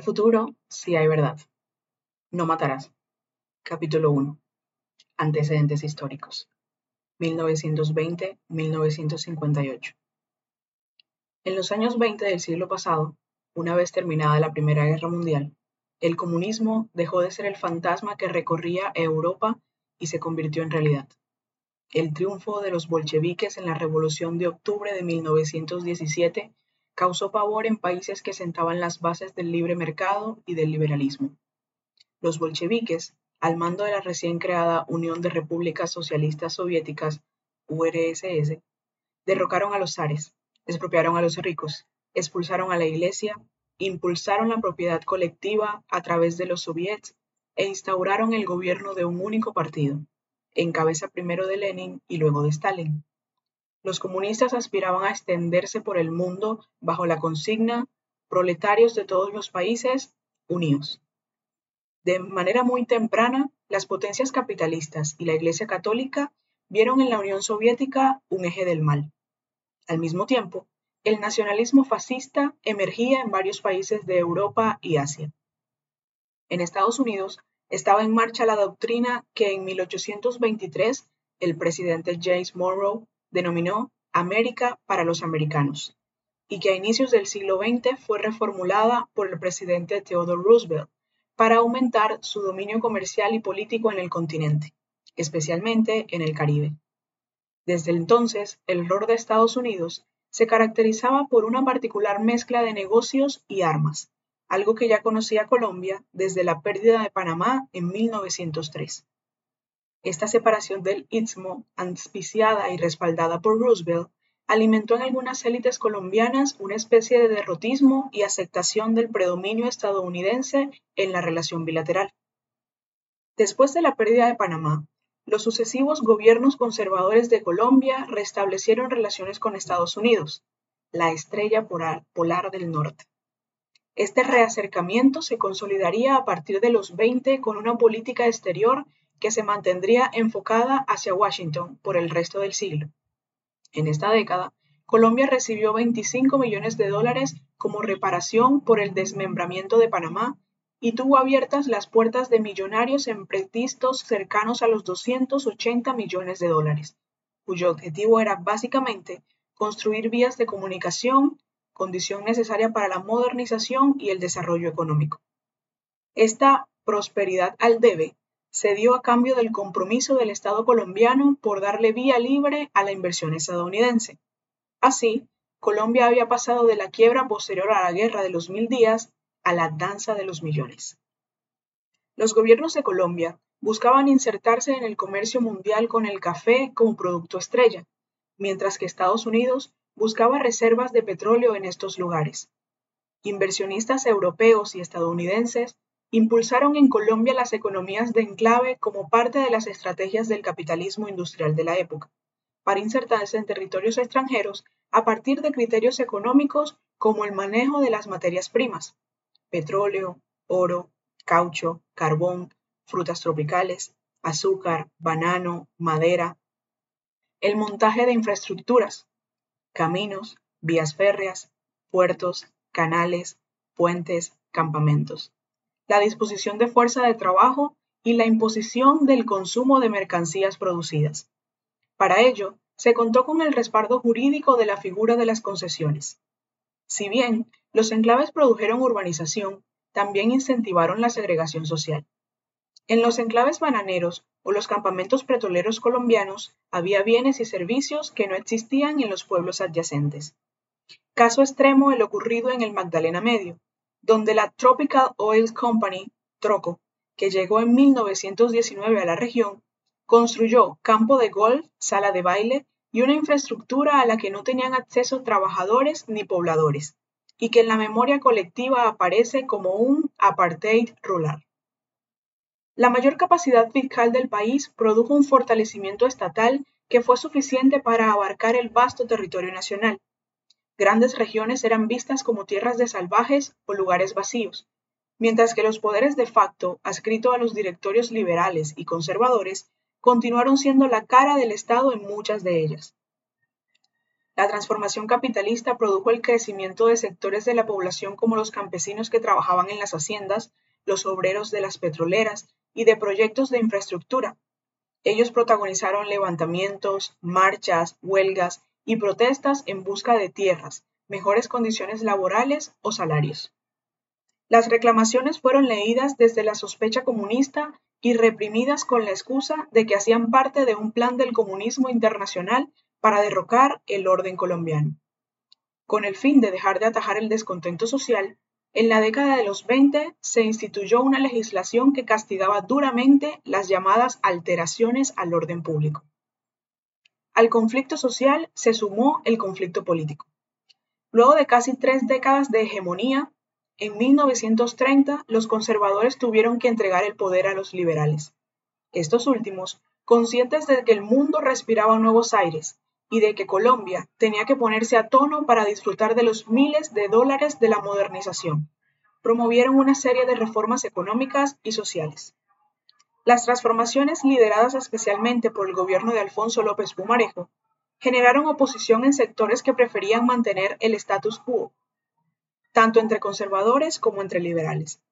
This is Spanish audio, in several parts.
Futuro si hay verdad. No matarás. Capítulo 1. Antecedentes históricos. 1920-1958. En los años 20 del siglo pasado, una vez terminada la Primera Guerra Mundial, el comunismo dejó de ser el fantasma que recorría Europa y se convirtió en realidad. El triunfo de los bolcheviques en la Revolución de Octubre de 1917 causó pavor en países que sentaban las bases del libre mercado y del liberalismo. Los bolcheviques, al mando de la recién creada Unión de Repúblicas Socialistas Soviéticas, URSS, derrocaron a los zares, expropiaron a los ricos, expulsaron a la iglesia, impulsaron la propiedad colectiva a través de los soviets e instauraron el gobierno de un único partido, en cabeza primero de Lenin y luego de Stalin. Los comunistas aspiraban a extenderse por el mundo bajo la consigna proletarios de todos los países, unidos. De manera muy temprana, las potencias capitalistas y la Iglesia Católica vieron en la Unión Soviética un eje del mal. Al mismo tiempo, el nacionalismo fascista emergía en varios países de Europa y Asia. En Estados Unidos estaba en marcha la doctrina que en 1823 el presidente James Monroe denominó América para los americanos, y que a inicios del siglo XX fue reformulada por el presidente Theodore Roosevelt para aumentar su dominio comercial y político en el continente, especialmente en el Caribe. Desde entonces, el rol de Estados Unidos se caracterizaba por una particular mezcla de negocios y armas, algo que ya conocía Colombia desde la pérdida de Panamá en 1903. Esta separación del Istmo, auspiciada y respaldada por Roosevelt, alimentó en algunas élites colombianas una especie de derrotismo y aceptación del predominio estadounidense en la relación bilateral. Después de la pérdida de Panamá, los sucesivos gobiernos conservadores de Colombia restablecieron relaciones con Estados Unidos, la estrella polar, del norte. Este reacercamiento se consolidaría a partir de los 20 con una política exterior que se mantendría enfocada hacia Washington por el resto del siglo. En esta década, Colombia recibió 25 millones de dólares como reparación por el desmembramiento de Panamá y tuvo abiertas las puertas de millonarios emprestistas cercanos a los 280 millones de dólares, cuyo objetivo era básicamente construir vías de comunicación, condición necesaria para la modernización y el desarrollo económico. Esta prosperidad al debe se dio a cambio del compromiso del Estado colombiano por darle vía libre a la inversión estadounidense. Así, Colombia había pasado de la quiebra posterior a la Guerra de los Mil Días a la danza de los millones. Los gobiernos de Colombia buscaban insertarse en el comercio mundial con el café como producto estrella, mientras que Estados Unidos buscaba reservas de petróleo en estos lugares. Inversionistas europeos y estadounidenses impulsaron en Colombia las economías de enclave como parte de las estrategias del capitalismo industrial de la época, para insertarse en territorios extranjeros a partir de criterios económicos como el manejo de las materias primas, petróleo, oro, caucho, carbón, frutas tropicales, azúcar, banano, madera, el montaje de infraestructuras, caminos, vías férreas, puertos, canales, puentes, campamentos la disposición de fuerza de trabajo y la imposición del consumo de mercancías producidas. Para ello, se contó con el respaldo jurídico de la figura de las concesiones. Si bien los enclaves produjeron urbanización, también incentivaron la segregación social. En los enclaves bananeros o los campamentos petroleros colombianos había bienes y servicios que no existían en los pueblos adyacentes. Caso extremo el ocurrido en el Magdalena Medio, donde la Tropical Oil Company, Troco, que llegó en 1919 a la región, construyó campo de golf, sala de baile y una infraestructura a la que no tenían acceso trabajadores ni pobladores, y que en la memoria colectiva aparece como un apartheid rural. La mayor capacidad fiscal del país produjo un fortalecimiento estatal que fue suficiente para abarcar el vasto territorio nacional, grandes regiones eran vistas como tierras de salvajes o lugares vacíos, mientras que los poderes de facto, adscritos a los directorios liberales y conservadores, continuaron siendo la cara del Estado en muchas de ellas. La transformación capitalista produjo el crecimiento de sectores de la población como los campesinos que trabajaban en las haciendas, los obreros de las petroleras y de proyectos de infraestructura. Ellos protagonizaron levantamientos, marchas, huelgas y protestas en busca de tierras, mejores condiciones laborales o salarios. Las reclamaciones fueron leídas desde la sospecha comunista y reprimidas con la excusa de que hacían parte de un plan del comunismo internacional para derrocar el orden colombiano. Con el fin de dejar de atajar el descontento social, en la década de los 20 se instituyó una legislación que castigaba duramente las llamadas alteraciones al orden público. Al conflicto social se sumó el conflicto político. Luego de casi tres décadas de hegemonía, en 1930 los conservadores tuvieron que entregar el poder a los liberales. Estos últimos, conscientes de que el mundo respiraba nuevos aires y de que Colombia tenía que ponerse a tono para disfrutar de los miles de dólares de la modernización. Promovieron una serie de reformas económicas y sociales. Las transformaciones lideradas especialmente por el gobierno de Alfonso López Pumarejo generaron oposición en sectores que preferían mantener el status quo, tanto entre conservadores como entre liberales.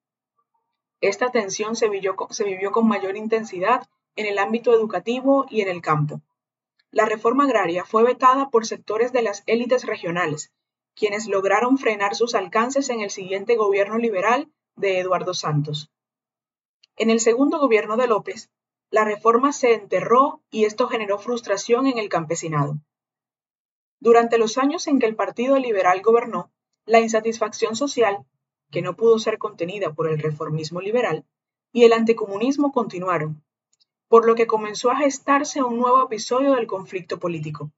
Esta tensión se vivió, se vivió con mayor intensidad en el ámbito educativo y en el campo la reforma agraria fue vetada por sectores de las élites regionales, quienes lograron frenar sus alcances en el siguiente gobierno liberal de Eduardo Santos. En el segundo gobierno de López, la reforma se enterró y esto generó frustración en el campesinado. Durante los años en que el Partido Liberal gobernó, la insatisfacción social, que no pudo ser contenida por el reformismo liberal, y el anticomunismo continuaron, por lo que comenzó a gestarse un nuevo episodio del conflicto político.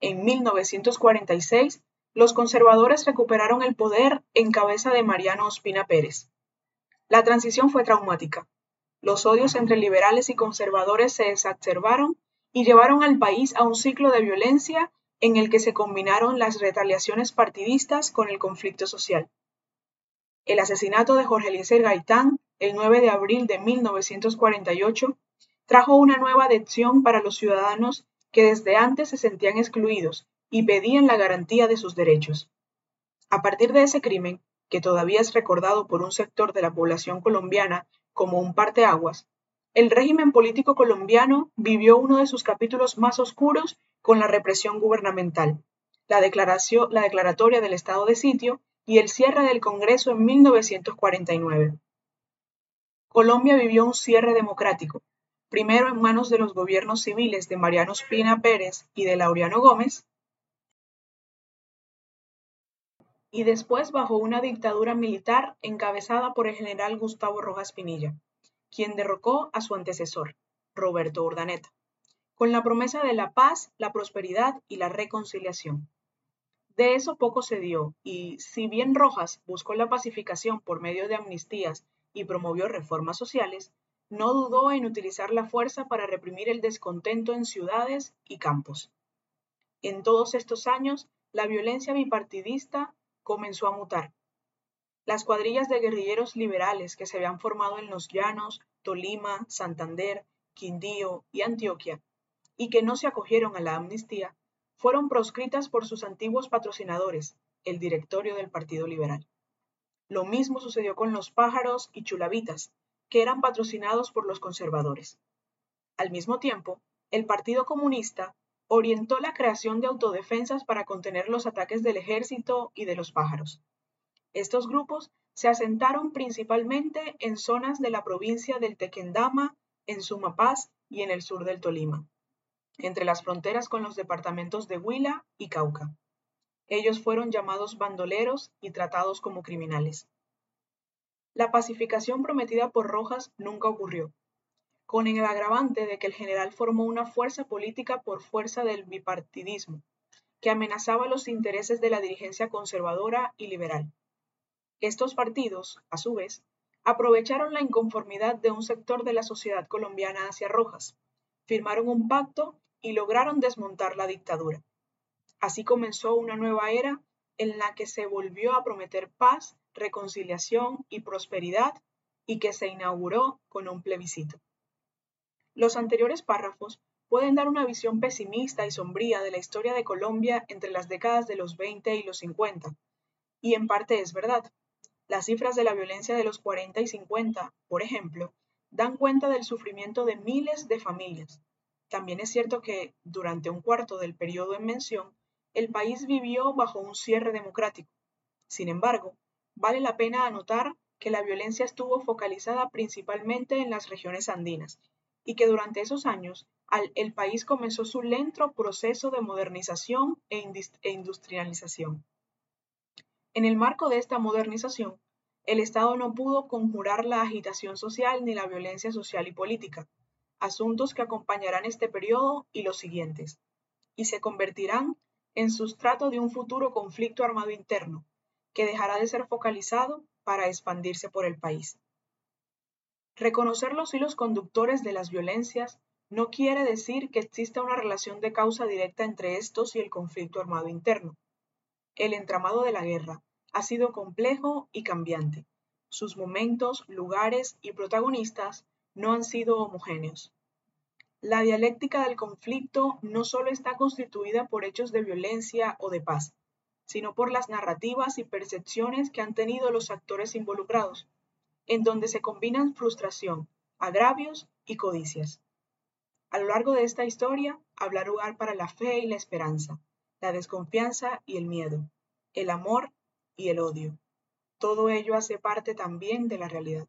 En 1946, los conservadores recuperaron el poder en cabeza de Mariano Ospina Pérez. La transición fue traumática. Los odios entre liberales y conservadores se exacerbaron y llevaron al país a un ciclo de violencia en el que se combinaron las retaliaciones partidistas con el conflicto social. El asesinato de Jorge Eliezer Gaitán, el 9 de abril de 1948, trajo una nueva adhesión para los ciudadanos que desde antes se sentían excluidos y pedían la garantía de sus derechos. A partir de ese crimen, que todavía es recordado por un sector de la población colombiana como un parteaguas, el régimen político colombiano vivió uno de sus capítulos más oscuros con la represión gubernamental, la, declaración, la declaratoria del estado de sitio y el cierre del Congreso en 1949. Colombia vivió un cierre democrático, primero en manos de los gobiernos civiles de Mariano Espina Pérez y de Laureano Gómez, y después bajo una dictadura militar encabezada por el general Gustavo Rojas Pinilla, quien derrocó a su antecesor, Roberto Urdaneta, con la promesa de la paz, la prosperidad y la reconciliación. De eso poco se dio, y si bien Rojas buscó la pacificación por medio de amnistías y promovió reformas sociales, no dudó en utilizar la fuerza para reprimir el descontento en ciudades y campos. En todos estos años, la violencia bipartidista comenzó a mutar. Las cuadrillas de guerrilleros liberales que se habían formado en los llanos, Tolima, Santander, Quindío y Antioquia, y que no se acogieron a la amnistía, fueron proscritas por sus antiguos patrocinadores, el directorio del Partido Liberal. Lo mismo sucedió con los pájaros y chulavitas, que eran patrocinados por los conservadores. Al mismo tiempo, el Partido Comunista orientó la creación de autodefensas para contener los ataques del ejército y de los pájaros. Estos grupos se asentaron principalmente en zonas de la provincia del Tequendama, en Sumapaz y en el sur del Tolima, entre las fronteras con los departamentos de Huila y Cauca. Ellos fueron llamados bandoleros y tratados como criminales. La pacificación prometida por Rojas nunca ocurrió, con el agravante de que el general formó una fuerza política por fuerza del bipartidismo, que amenazaba los intereses de la dirigencia conservadora y liberal. Estos partidos, a su vez, aprovecharon la inconformidad de un sector de la sociedad colombiana hacia Rojas, firmaron un pacto y lograron desmontar la dictadura. Así comenzó una nueva era en la que se volvió a prometer paz reconciliación y prosperidad y que se inauguró con un plebiscito. Los anteriores párrafos pueden dar una visión pesimista y sombría de la historia de Colombia entre las décadas de los 20 y los 50. Y en parte es verdad. Las cifras de la violencia de los 40 y 50, por ejemplo, dan cuenta del sufrimiento de miles de familias. También es cierto que, durante un cuarto del periodo en mención, el país vivió bajo un cierre democrático. Sin embargo, vale la pena anotar que la violencia estuvo focalizada principalmente en las regiones andinas y que durante esos años el país comenzó su lento proceso de modernización e, e industrialización. En el marco de esta modernización, el Estado no pudo conjurar la agitación social ni la violencia social y política, asuntos que acompañarán este periodo y los siguientes, y se convertirán en sustrato de un futuro conflicto armado interno, que dejará de ser focalizado para expandirse por el país. Reconocer los hilos conductores de las violencias no quiere decir que exista una relación de causa directa entre estos y el conflicto armado interno. El entramado de la guerra ha sido complejo y cambiante. Sus momentos, lugares y protagonistas no han sido homogéneos. La dialéctica del conflicto no solo está constituida por hechos de violencia o de paz, sino por las narrativas y percepciones que han tenido los actores involucrados, en donde se combinan frustración, agravios y codicias. A lo largo de esta historia habrá lugar para la fe y la esperanza, la desconfianza y el miedo, el amor y el odio. Todo ello hace parte también de la realidad.